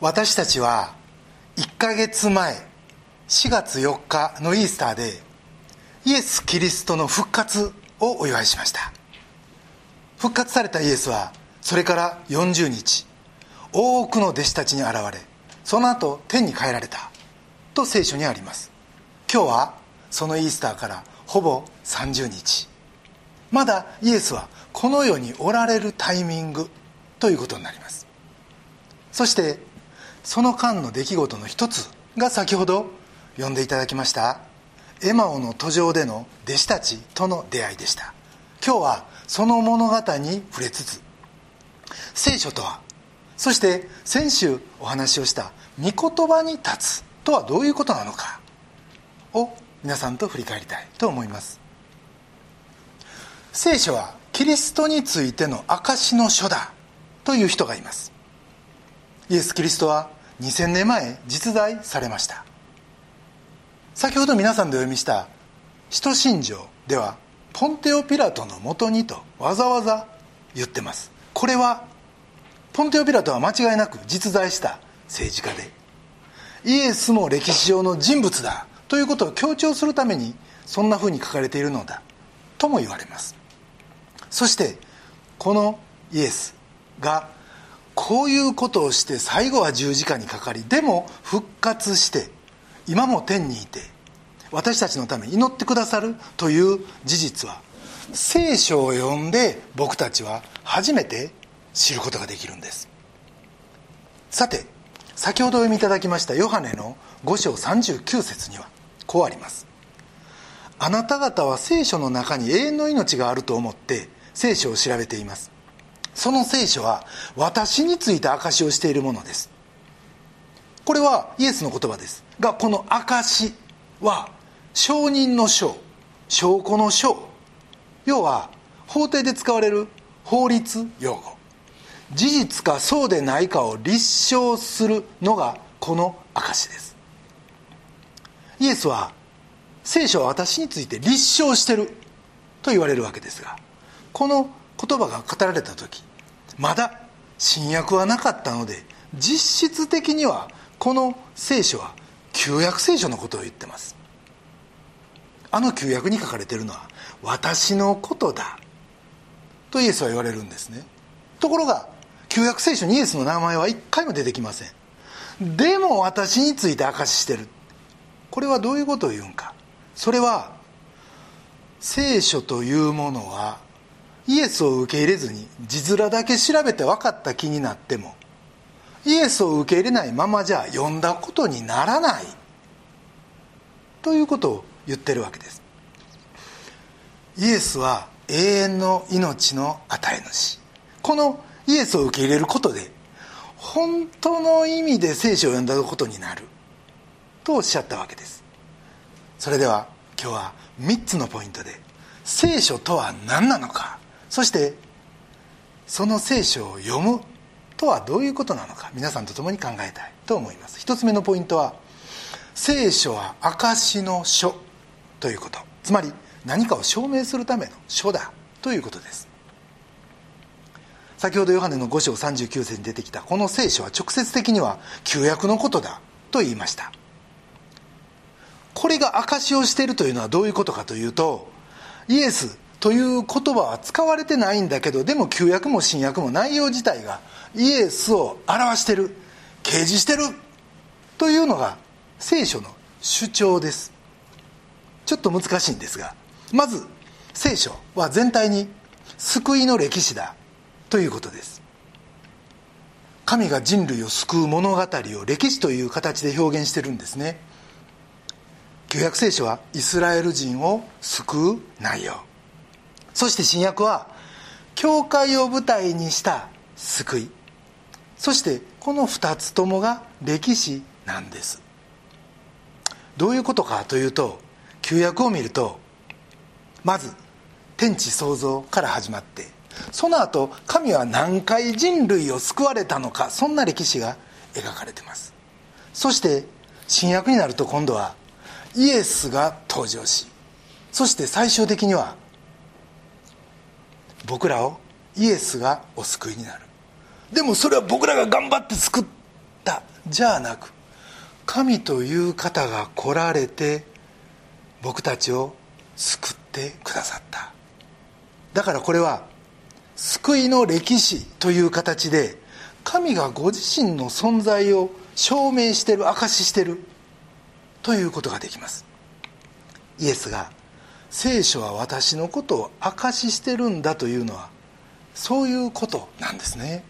私たちは1ヶ月前4月4日のイースターでイエス・キリストの復活をお祝いしました。復活されたイエスはそれから40日多くの弟子たちに現れその後天に帰られたと聖書にあります。今日はそのイースターからほぼ30日。まだイエスはこの世におられるタイミングということになります。そしてその間の出来事の一つが先ほど読んでいただきましたエマオの途上での弟子たちとの出会いでした。今日はその物語に触れつつ聖書とはそして先週お話をした御言葉に立つとはどういうことなのかを皆さんと振り返りたいと思います。聖書はキリストについての証の書だという人がいます。イエス・キリストは2000年前実在されました。先ほど皆さんでお読みした「使徒信条」ではポンテオ・ピラトのもとにとわざわざ言ってます。これはポンテオ・ピラトは間違いなく実在した政治家でイエスも歴史上の人物だということを強調するためにそんなふうに書かれているのだとも言われます。そしてこのイエスがこういうことをして最後は十字架にかかりでも復活して今も天にいて私たちのために祈ってくださるという事実は聖書を読んで僕たちは初めて知ることができるんです。さて先ほどお読みいただきましたヨハネの5章39節にはこうあります。あなた方は聖書の中に永遠の命があると思って聖書を調べています。その聖書は私について証しをしているものです。これはイエスの言葉です。がこの証は証人の証証拠の証。要は法廷で使われる法律用語。事実かそうでないかを立証するのがこの証です。イエスは聖書は私について立証してると言われるわけですがこの言葉が語られた時まだ新約はなかったので実質的にはこの聖書は旧約聖書のことを言ってます。あの旧約に書かれているのは私のことだとイエスは言われるんですね。ところが旧約聖書にイエスの名前は一回も出てきません。でも私について証ししてる。これはどういうことを言うんか。それは聖書というものはイエスを受け入れずに字面だけ調べて分かった気になってもイエスを受け入れないままじゃ読んだことにならない。ということを言ってるわけです。イエスは永遠の命の与え主。このイエスを受け入れることで本当の意味で聖書を読んだことになる。とおっしゃったわけです。それでは今日は3つのポイントで聖書とは何なのかそしてその聖書を読むとはどういうことなのか皆さんと共に考えたいと思います。一つ目のポイントは聖書は証の書ということ。つまり何かを証明するための書だということです。先ほどヨハネの5章39節に出てきたこの聖書は直接的には旧約のことだと言いました。これが証しをしているというのはどういうことかというとイエスという言葉は使われてないんだけどでも旧約も新約も内容自体がイエスを表してる掲示してるというのが聖書の主張です。ちょっと難しいんですがまず聖書は全体に救いの歴史だということです。神が人類を救う物語を歴史という形で表現してるんですね。旧約聖書はイスラエル人を救う内容。そして新約は教会を舞台にした救い。そしてこの2つともが歴史なんです。どういうことかというと旧約を見るとまず天地創造から始まってその後神は何回人類を救われたのかそんな歴史が描かれてます。そして新約になると今度はイエスが登場しそして最終的には僕らをイエスがお救いになる。でもそれは僕らが頑張って救った。じゃなく神という方が来られて僕たちを救ってくださった。だからこれは救いの歴史という形で神がご自身の存在を証明してる証ししてるということができます。イエスが聖書は私のことを証ししてるんだというのはそういうことなんですね。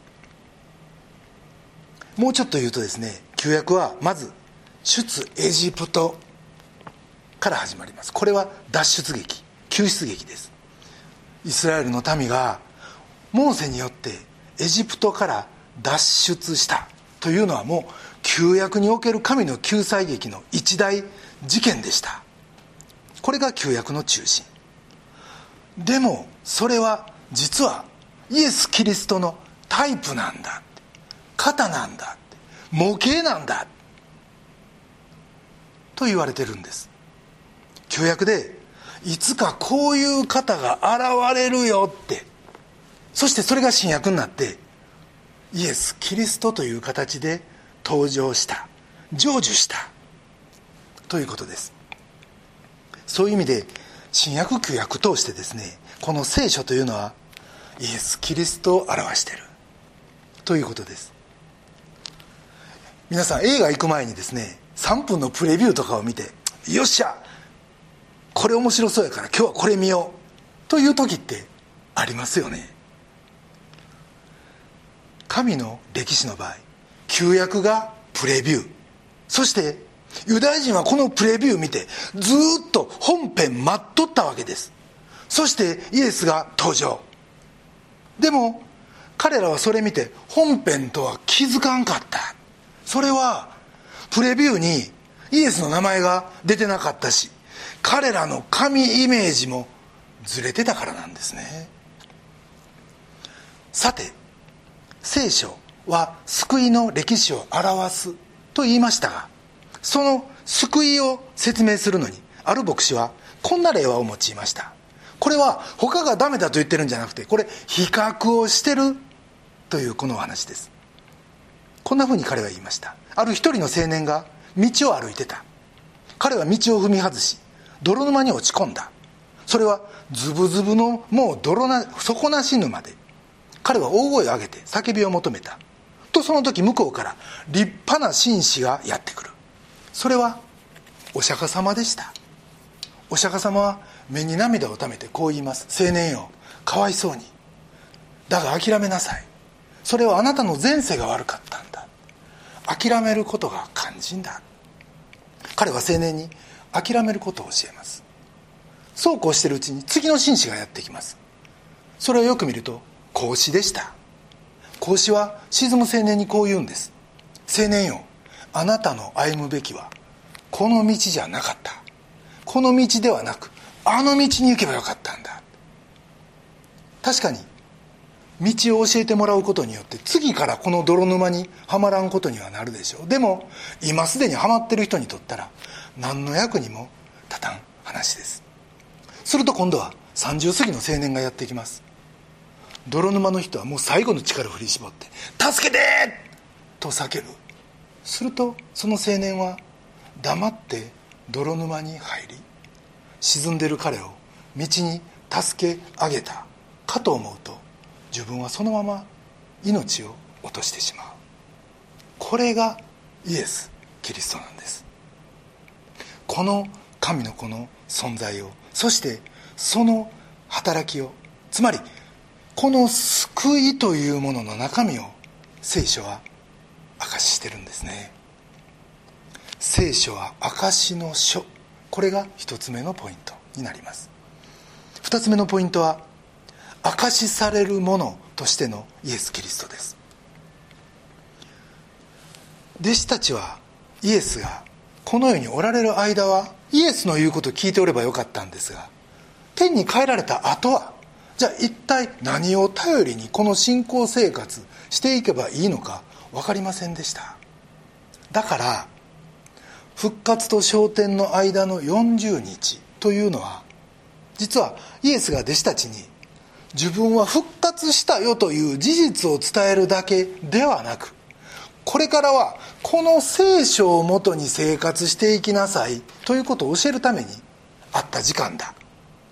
もうちょっと言うとですね旧約はまず出エジプトから始まります。これは脱出劇救出劇です。イスラエルの民がモーセによってエジプトから脱出したというのはもう旧約における神の救済劇の一大事件でした。これが旧約の中心。でもそれは実はイエス・キリストのタイプなんだ型なんだ模型なんだと言われてるんです。旧約でいつかこういう方が現れるよって。そしてそれが新約になってイエス・キリストという形で登場した。成就した。ということです。そういう意味で新約旧約通してですねこの聖書というのはイエス・キリストを表している。ということです。皆さん映画行く前にですね3分のプレビューとかを見てよっしゃこれ面白そうやから今日はこれ見よう。という時ってありますよね。神の歴史の場合旧約がプレビュー。そしてユダヤ人はこのプレビューを見てずっと本編待っとったわけです。そしてイエスが登場。でも彼らはそれ見て本編とは気づかんかった。それはプレビューにイエスの名前が出てなかったし彼らの神イメージもずれてたからなんですね。さて聖書は救いの歴史を表すと言いましたがその救いを説明するのにある牧師はこんな例話を用いました。これは他がダメだと言ってるんじゃなくてこれ比較をしてるというこのお話です。こんなふうに彼は言いました。ある一人の青年が道を歩いてた。彼は道を踏み外し泥沼に落ち込んだ。それはズブズブのもう泥な底なし沼で彼は大声を上げて叫びを求めた。とその時向こうから立派な紳士がやってくる。それはお釈迦様でした。お釈迦様は目に涙をためてこう言います。青年よかわいそうに。だが諦めなさい。それはあなたの前世が悪かったんだ。諦めることが肝心だ。彼は青年に諦めることを教えます。そうこうしてるうちに次の紳士がやってきます。それをよく見ると孔子でした。孔子は沈む青年にこう言うんです。青年よあなたの歩むべきはこの道じゃなかった。この道ではなくあの道に行けばよかったんだ。確かに道を教えてもらうことによって次からこの泥沼にはまらんことにはなるでしょう。でも今すでにはまってる人にとったら何の役にも立たん話です。すると今度は30過ぎの青年がやってきます。泥沼の人はもう最後の力を振り絞って「助けて!」と叫ぶ。するとその青年は黙って泥沼に入り沈んでる彼を道に助け上げたかと思うと自分はそのまま命を落としてしまう。これがイエス・キリストなんです。この神の子の存在をそしてその働きをつまりこの救いというものの中身を聖書は証してるんですね。聖書は証の書。これが一つ目のポイントになります。二つ目のポイントは証しされるものとしてのイエス・キリストです。弟子たちはイエスがこの世におられる間はイエスの言うことを聞いておればよかったんですが天に帰られた後はじゃあ一体何を頼りにこの信仰生活していけばいいのか分かりませんでした。だから復活と昇天の間の40日というのは実はイエスが弟子たちに自分は復活したよという事実を伝えるだけではなくこれからはこの聖書をもとに生活していきなさいということを教えるためにあった時間だ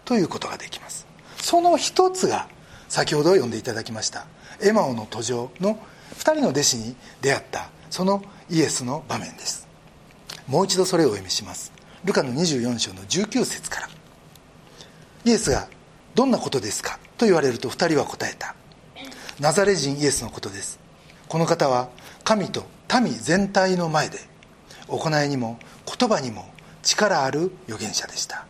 ということができます。その一つが先ほど読んでいただきましたエマオの途上の2人の弟子に出会ったそのイエスの場面です。もう一度それをお読みします。ルカの24章の19節から。イエスが「どんなことですか?」と言われると2人は答えた。ナザレ人イエスのことです。この方は神と民全体の前で行いにも言葉にも力ある預言者でした。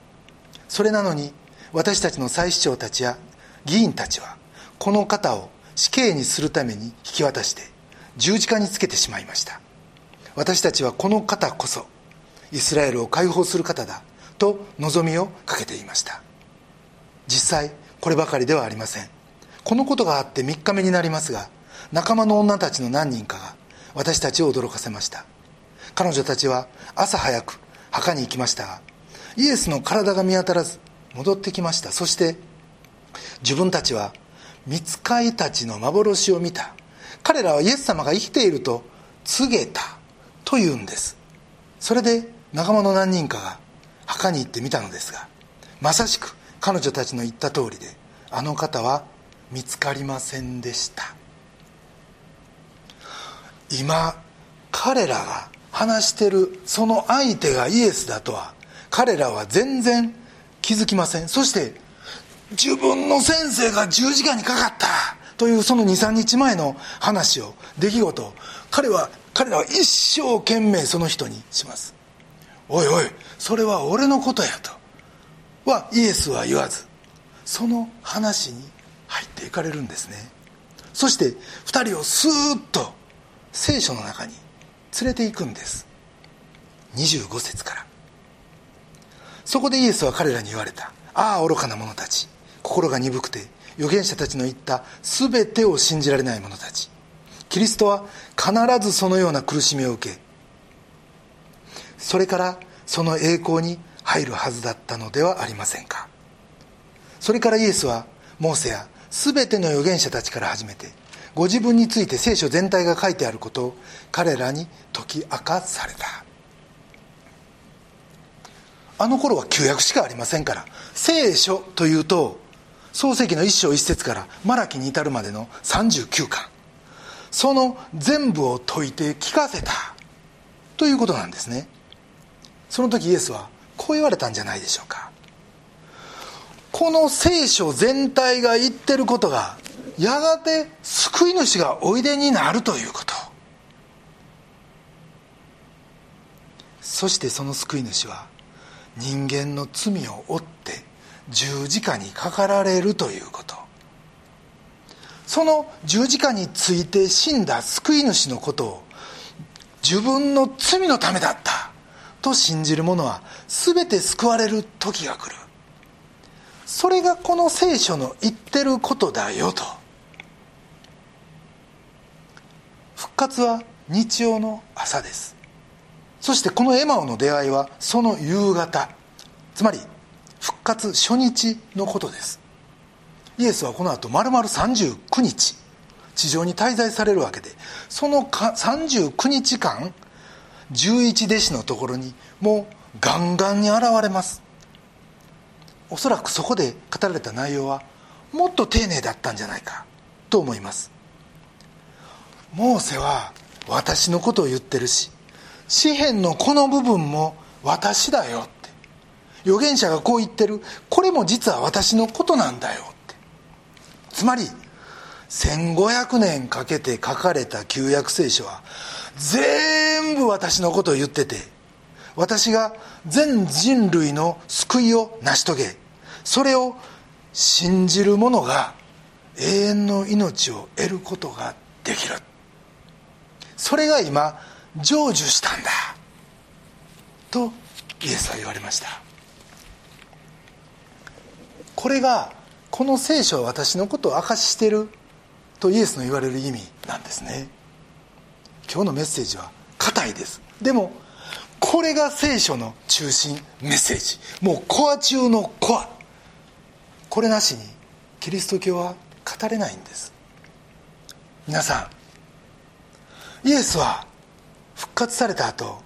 それなのに私たちの祭司長たちや議員たちはこの方を死刑にするために引き渡して十字架につけてしまいました。私たちはこの方こそイスラエルを解放する方だと望みをかけていました。実際こればかりではありません。このことがあって3日目になりますが仲間の女たちの何人かが私たちを驚かせました。彼女たちは朝早く墓に行きましたがイエスの体が見当たらず戻ってきました。そして自分たちは見つかいたちの幻を見た。彼らはイエス様が生きていると告げたというんです。それで仲間の何人かが墓に行ってみたのですがまさしく彼女たちの言った通りであの方は見つかりませんでした。今彼らが話してるその相手がイエスだとは彼らは全然気づきません。そして自分の先生が十字架にかかったというその23日前の話を出来事を彼は彼らは一生懸命その人にします。おいおいそれは俺のことやと。はイエスは言わずその話に入っていかれるんですね。そして2人をスーッと聖書の中に連れていくんです。25節から。そこでイエスは彼らに言われた。ああ愚かな者たち。心が鈍くて預言者たちの言った全てを信じられない者たち。キリストは必ずそのような苦しみを受けそれからその栄光に入るはずだったのではありませんか。それからイエスはモーセや全ての預言者たちから始めてご自分について聖書全体が書いてあることを彼らに解き明かされた。あの頃は旧約しかありませんから聖書というと創世紀の一章一節からマラキに至るまでの39巻。その全部を解いて聞かせた。ということなんですね。その時イエスはこう言われたんじゃないでしょうか。この聖書全体が言ってることがやがて救い主がおいでになるということ。そしてその救い主は人間の罪を負って十字架にかかられるということ。その十字架について死んだ救い主のことを自分の罪のためだった。と信じる者は全て救われる時が来る。それがこの聖書の言ってることだよと。復活は日曜の朝です。そしてこのエマオの出会いはその夕方。つまり復活初日のことです。イエスはこの後丸々39日地上に滞在されるわけでその39日間11弟子のところにもうガンガンに現れます。おそらくそこで語られた内容はもっと丁寧だったんじゃないかと思います。モーセは私のことを言ってるし詩篇のこの部分も私だよ預言者がこう言ってる。これも実は私のことなんだよ。ってつまり1500年かけて書かれた旧約聖書は全部私のことを言ってて私が全人類の救いを成し遂げそれを信じる者が永遠の命を得ることができる。それが今成就したんだ。とイエスは言われました。これがこの聖書は私のことを明かししてるとイエスの言われる意味なんですね。今日のメッセージは硬いです。でもこれが聖書の中心メッセージ。もうコア中のコア。これなしにキリスト教は語れないんです。皆さんイエスは復活された後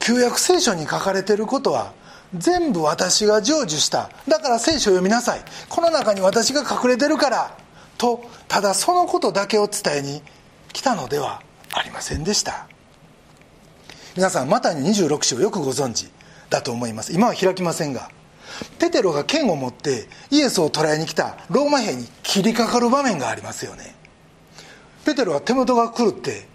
旧約聖書に書かれていることは全部私が成就した。だから聖書を読みなさい。この中に私が隠れてるから。とただそのことだけを伝えに来たのではありませんでした。皆さんマタイの26章よくご存知。だと思います。今は開きませんが。ペテロが剣を持ってイエスを捕らえに来た。ローマ兵に切りかかる場面がありますよね。ペテロは手元が狂って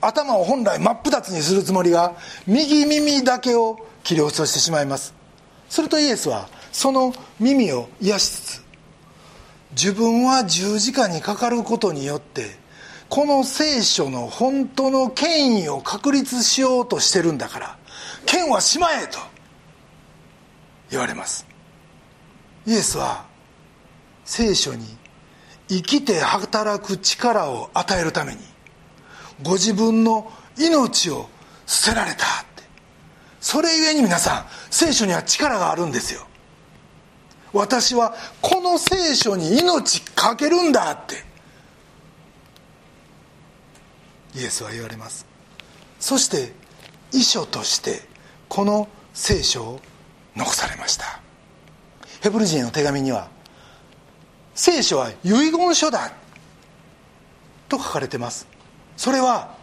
頭を本来真っ二つにするつもりが右耳だけを切り落としてしまいます。するとイエスはその耳を癒しつつ自分は十字架にかかることによってこの聖書の本当の権威を確立しようとしてるんだから剣はしまえと言われます。イエスは聖書に生きて働く力を与えるためにご自分の命を捨てられた。それゆえに皆さん聖書には力があるんですよ。私はこの聖書に命かけるんだって。イエスは言われます。そして遺書としてこの聖書を残されました。ヘブル人の手紙には聖書は遺言書だと書かれてます。それは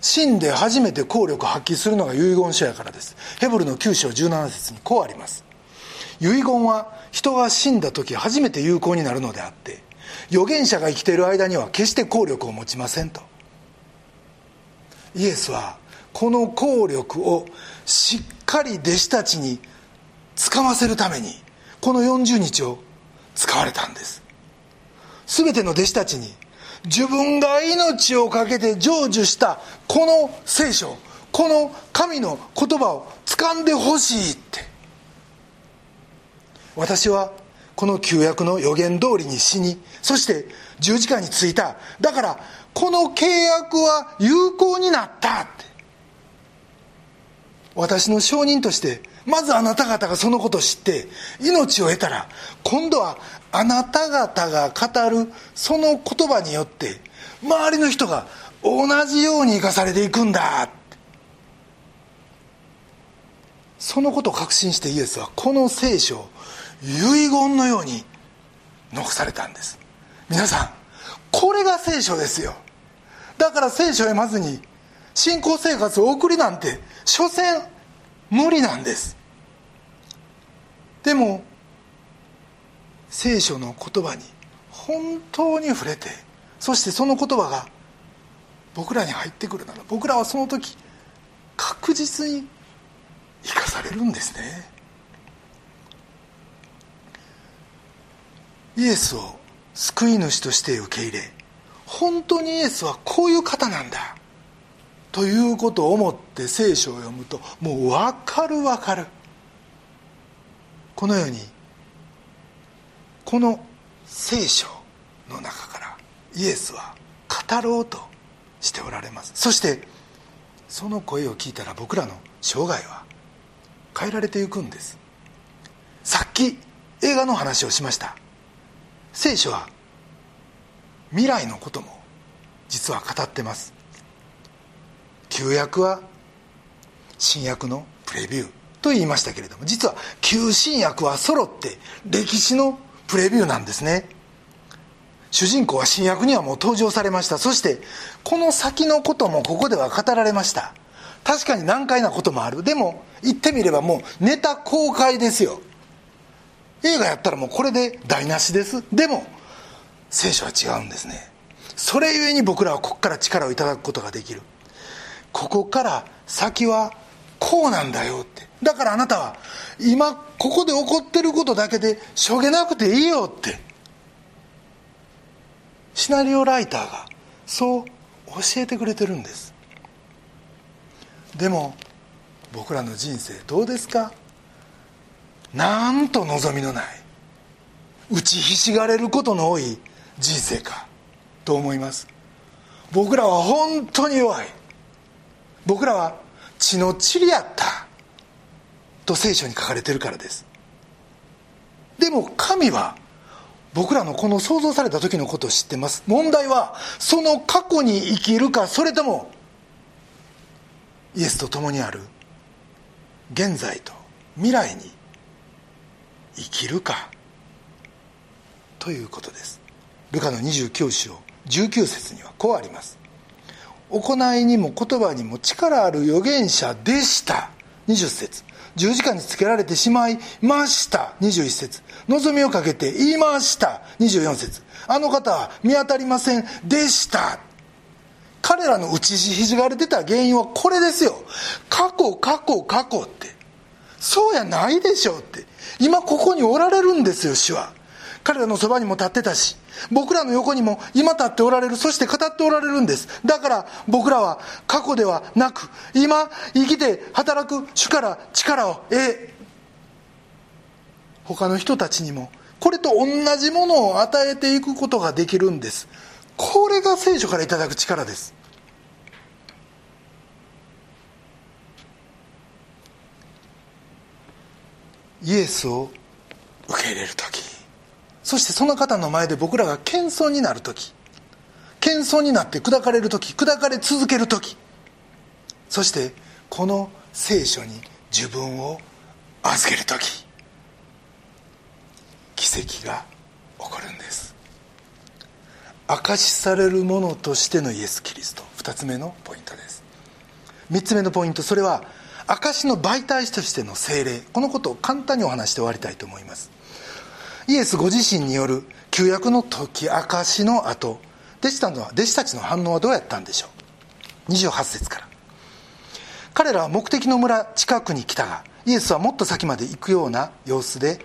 死んで初めて効力発揮するのが遺言書やからです。ヘブルの9章17節にこうあります。遺言は人が死んだ時初めて有効になるのであって預言者が生きている間には決して効力を持ちませんと。イエスはこの効力をしっかり弟子たちに使わせるためにこの40日を使われたんです。全ての弟子たちに自分が命を懸けて成就したこの聖書この神の言葉を掴んでほしいって。私はこの旧約の予言通りに死にそして十字架についた。だからこの契約は有効になったって。私の証人としてまずあなた方がそのことを知って命を得たら今度はあなた方が語るその言葉によって周りの人が同じように生かされていくんだ。そのことを確信してイエスはこの聖書を遺言のように残されたんです。皆さんこれが聖書ですよ。だから聖書を読まずに信仰生活を送りなんて所詮無理なんです。でも聖書の言葉に本当に触れてそしてその言葉が僕らに入ってくるなら僕らはその時確実に生かされるんですね。イエスを救い主として受け入れ本当にイエスはこういう方なんだ。ということを思って聖書を読むともう分かる分かる。このようにこの聖書の中からイエスは語ろうとしておられます。そしてその声を聞いたら僕らの生涯は変えられていくんです。さっき映画の話をしました。聖書は未来のことも実は語ってます。旧約は新約のプレビューと言いましたけれども実は旧新約は揃って歴史のプレビューなんですね。主人公は新約にはもう登場されました。そしてこの先のこともここでは語られました。確かに難解なこともある。でも言ってみればもうネタ公開ですよ。映画やったらもうこれで台無しです。でも聖書は違うんですね。それゆえに僕らはここから力をいただくことができる。ここから先はこうなんだよって。だからあなたは今ここで起こってることだけでしょげなくていいよって。シナリオライターがそう教えてくれてるんです。でも僕らの人生どうですか？なんと望みのない。打ちひしがれることの多い人生か。と思います？僕らは本当に弱い。僕らは血の塵やった。と聖書に書かれてるからです。でも神は僕らのこの想像された時のことを知ってます。問題はその過去に生きるかそれともイエスと共にある現在と未来に生きるかということです。ルカの29章19節にはこうあります。行いにも言葉にも力ある預言者でした。20節。十字架につけられてしまいました。21節。望みをかけて言いました。24節。あの方は見当たりませんでした。彼らの打ちひしがれてた原因はこれですよ。過去過去過去って。そうやないでしょうって。今ここにおられるんですよ主は。彼らのそばにも立ってたし。僕らの横にも今立っておられるそして語っておられるんです。だから僕らは過去ではなく今生きて働く主から力を得他の人たちにもこれと同じものを与えていくことができるんです。これが聖書からいただく力です。イエスを受け入れる時。そしてその方の前で僕らが謙遜になる時謙遜になって砕かれる時砕かれ続ける時そしてこの聖書に自分を預ける時奇跡が起こるんです。証しされるものとしてのイエス・キリスト。2つ目のポイントです。3つ目のポイントそれは証の媒体師としての精霊。このことを簡単にお話して終わりたいと思います。イエスご自身による旧約の解き明かしの後弟子たちの弟子たちの反応はどうやったんでしょう？28節から。彼らは目的の村近くに来たがイエスはもっと先まで行くような様子で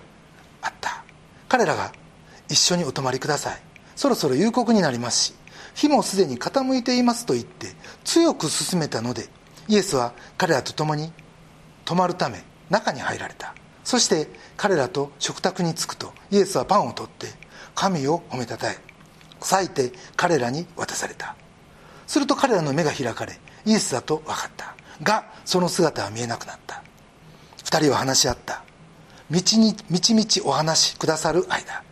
あった。彼らが一緒にお泊まりください。そろそろ夕刻になりますし日もすでに傾いていますと言って強く進めたのでイエスは彼らと共に泊まるため中に入られた。そして彼らと食卓に着くとイエスはパンを取って神を褒めたたえ裂いて彼らに渡された。すると彼らの目が開かれイエスだと分かった。がその姿は見えなくなった。2人は話し合った。道にみちみちお話しくださる間。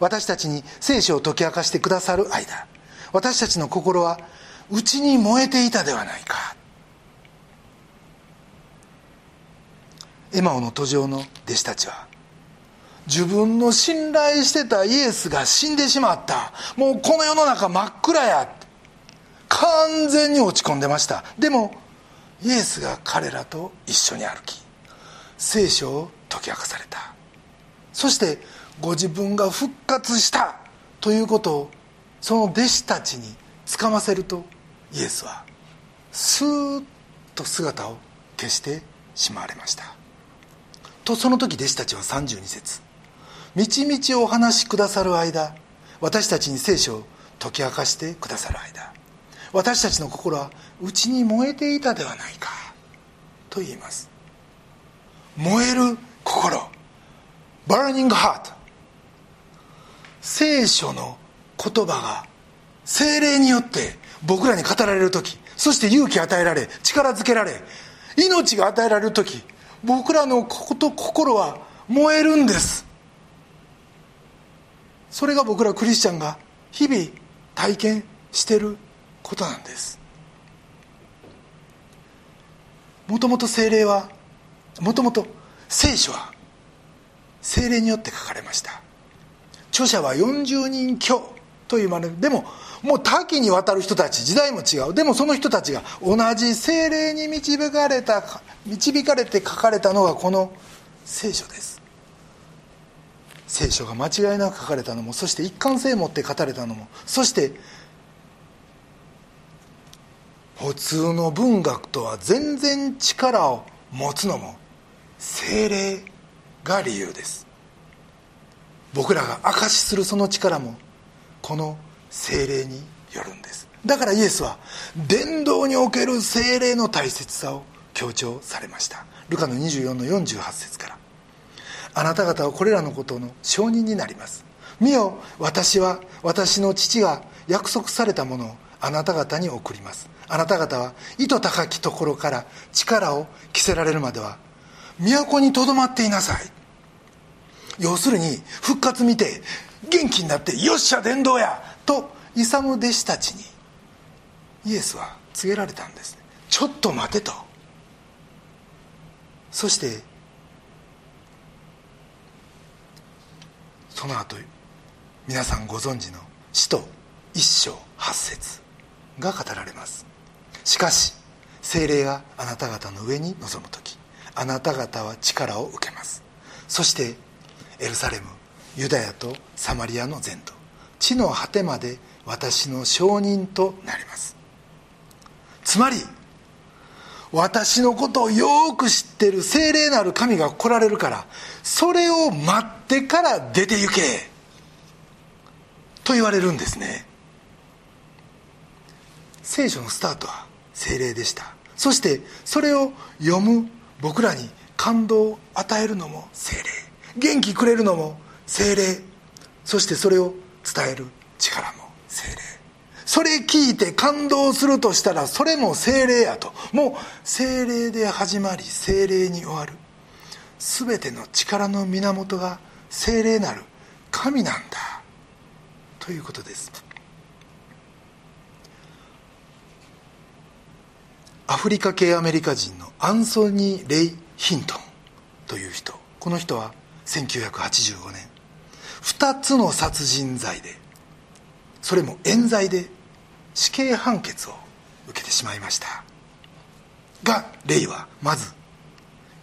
私たちに聖書を解き明かしてくださる間。私たちの心は内に燃えていたではないか。エマオの途上の弟子たちは自分の信頼してたイエスが死んでしまった。もうこの世の中真っ暗や。完全に落ち込んでました。でもイエスが彼らと一緒に歩き聖書を解き明かされた。そしてご自分が復活した。ということをその弟子たちにつかませるとイエスはスーッと姿を消してしまわれました。とその時弟子たちは32節。みちみちお話しくださる間私たちに聖書を解き明かしてくださる間私たちの心は内に燃えていたではないかと言います。燃える心。バーニングハート聖書の言葉が精霊によって僕らに語られる時そして勇気与えられ力づけられ命が与えられる時僕らのこと心は燃えるんです。それが僕らクリスチャンが日々体験してることなんです。もともと精霊はもともと聖書は精霊によって書かれました。著者は40人強と言われるでももう多岐にわたる人たち時代も違う。でもその人たちが同じ精霊に導かれた導かれて書かれたのがこの聖書です。聖書が間違いなく書かれたのもそして一貫性を持って語れたのもそして普通の文学とは全然力を持つのも精霊が理由です。僕らが証しするその力もこの精霊によるんです。だからイエスは伝道における精霊の大切さを強調されました。ルカの24の48節から。あなた方はこれらのことの証人になります。見よ私は私の父が約束されたものをあなた方に送ります。あなた方は意図高きところから力を着せられるまでは都にとどまっていなさい。要するに復活見て元気になってよっしゃ伝道やと勇む弟子たちにイエスは告げられたんです。ちょっと待てと。そしてその後皆さんご存知の使徒一章八節が語られます。しかし精霊があなた方の上に臨む時あなた方は力を受けます。そしてエルサレムユダヤとサマリアの全土地の果てまで私の証人となります。つまり私のことをよく知ってる聖霊なる神が来られるからそれを待ってから出て行けと言われるんですね。聖書のスタートは聖霊でした。そしてそれを読む僕らに感動を与えるのも聖霊。元気くれるのも聖霊。そしてそれを伝える力も聖霊。それ聞いて感動するとしたらそれも精霊やと。もう精霊で始まり精霊に終わる。全ての力の源が精霊なる。神なんだ。ということです。アフリカ系アメリカ人のアンソニー・レイ・ヒントンという人。この人は1985年2つの殺人罪でそれも冤罪で死刑判決を受けてしまいました。がレイはまず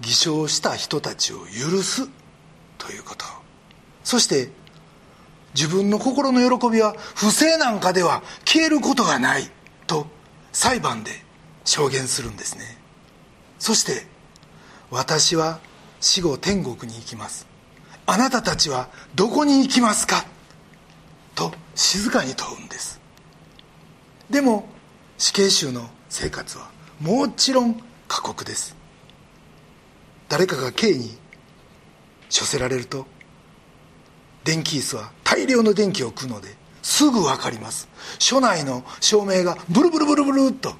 偽証した人たちを許すということ。そして自分の心の喜びは不正なんかでは消えることがないと裁判で証言するんですね。そして私は死後天国に行きます。あなたたちはどこに行きますか？と静かに問うんです。でも死刑囚の生活はもちろん過酷です。誰かが刑に処せられると電気椅子は大量の電気を食うのですぐ分かります。署内の照明がブルブルブルブルっと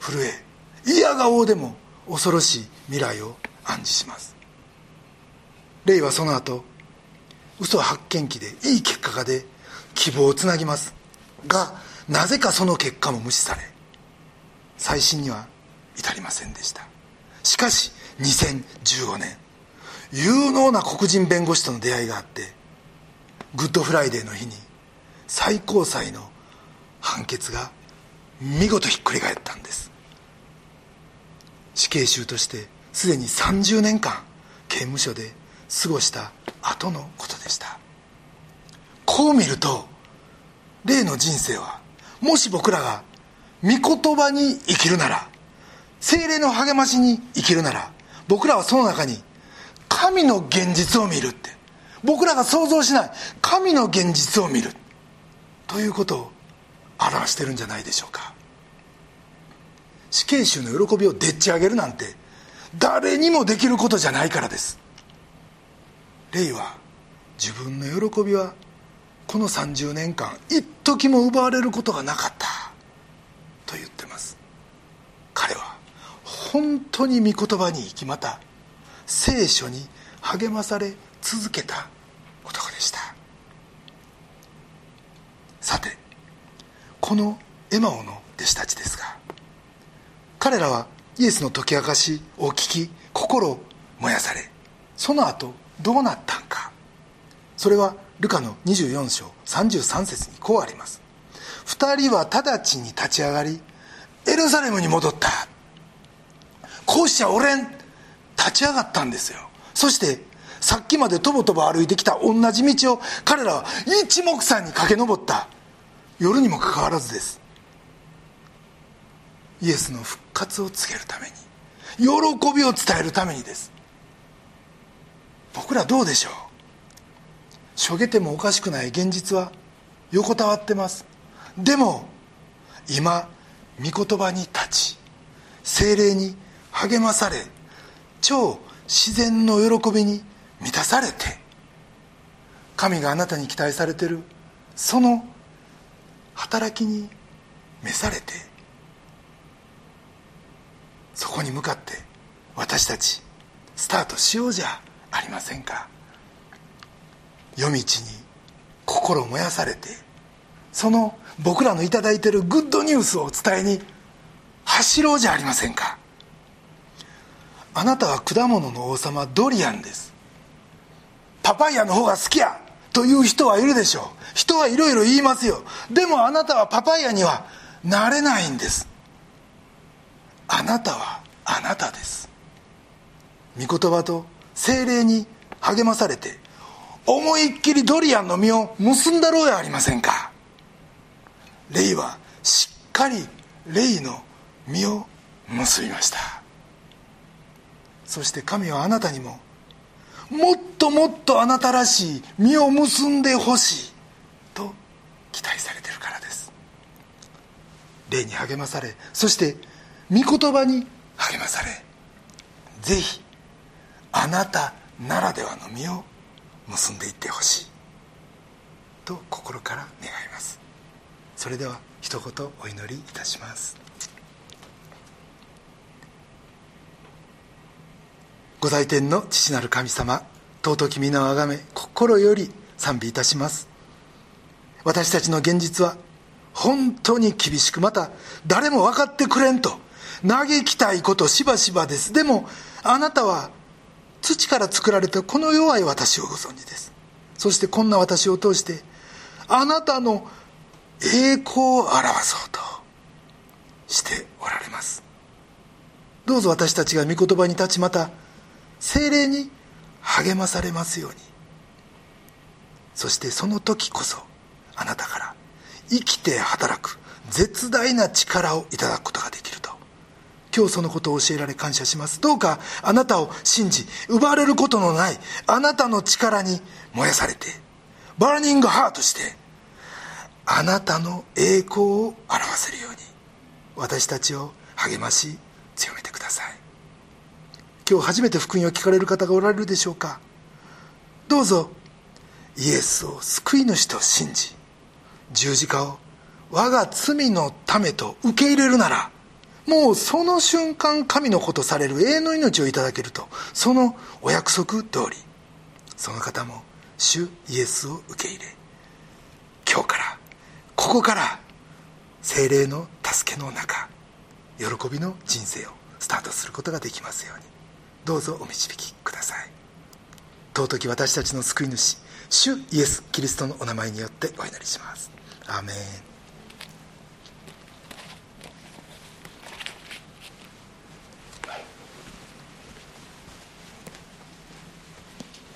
震え嫌顔でも恐ろしい未来を暗示します。レイはその後嘘発見器でいい結果が出希望をつなぎます。がなぜかその結果も無視され再審には至りませんでした。しかし2015年有能な黒人弁護士との出会いがあって Good Friday の日に最高裁の判決が見事ひっくり返ったんです。死刑囚としてすでに30年間刑務所で過ごした後のことでした。こう見ると例の人生はもし僕らが御言葉に生きるなら精霊の励ましに生きるなら僕らはその中に神の現実を見るって僕らが想像しない神の現実を見るということを表してるんじゃないでしょうか。死刑囚の喜びをでっち上げるなんて誰にもできることじゃないからです。レイは自分の喜びはこの30年間一時も奪われることがなかった。と言ってます。彼は本当に御言葉に生きまた聖書に励まされ続けた男でした。さてこのエマオの弟子たちですが彼らはイエスの解き明かしを聞き心燃やされその後どうなったんか？それはルカの24章33節にこうあります。2人は直ちに立ち上がりエルサレムに戻った。こうしちゃ俺ん。立ち上がったんですよ。そしてさっきまでとぼとぼ歩いてきた同じ道を彼らは一目散に駆け上った。夜にもかかわらずです。イエスの復活を告げるために喜びを伝えるためにです。僕らどうでしょう？しょげてもおかしくない現実は横たわってます。でも今御言葉に立ち精霊に励まされ超自然の喜びに満たされて神があなたに期待されてるその働きに召されてそこに向かって私たちスタートしようじゃ。りませんか？夜道に心燃やされてその僕らの頂いてるグッドニュースを伝えに走ろうじゃありませんか？あなたは果物の王様ドリアンです。パパイヤの方が好きやという人はいるでしょう。人はいろいろ言いますよ。でもあなたはパパイヤにはなれないんです。あなたはあなたです。御言葉と精霊に励まされて思いっきりドリアンの実を結んだろうやありませんか。レイはしっかりレイの実を結びました。そして神はあなたにももっともっとあなたらしい実を結んでほしいと期待されてるからです。霊に励まされそして御言葉に励まされぜひあなたならではの実を結んでいってほしいと心から願いますそれでは一言お祈りいたしますご在天の父なる神様尊き皆をあがめ心より賛美いたします私たちの現実は本当に厳しくまた誰も分かってくれんと嘆きたいことしばしばですでもあなたは土から作られたこの弱い私をご存知です。そしてこんな私を通してあなたの栄光を表そうとしておられます。どうぞ私たちが御言葉に立ちまた精霊に励まされますように。そしてその時こそあなたから生きて働く絶大な力をいただくことができる。今日そのことを教えられ感謝します。どうかあなたを信じ奪われることのないあなたの力に燃やされてバーニングハートしてあなたの栄光を表せるように私たちを励まし強めてください。今日初めて福音を聞かれる方がおられるでしょうか。どうぞイエスを救い主と信じ十字架を我が罪のためと受け入れるならもうその瞬間神の子とされる永遠の命をいただけると。そのお約束通りその方も主イエスを受け入れ今日からここから精霊の助けの中喜びの人生をスタートすることができますように。どうぞお導きください。尊き私たちの救い主主イエス・キリストのお名前によってお祈りします。アーメン。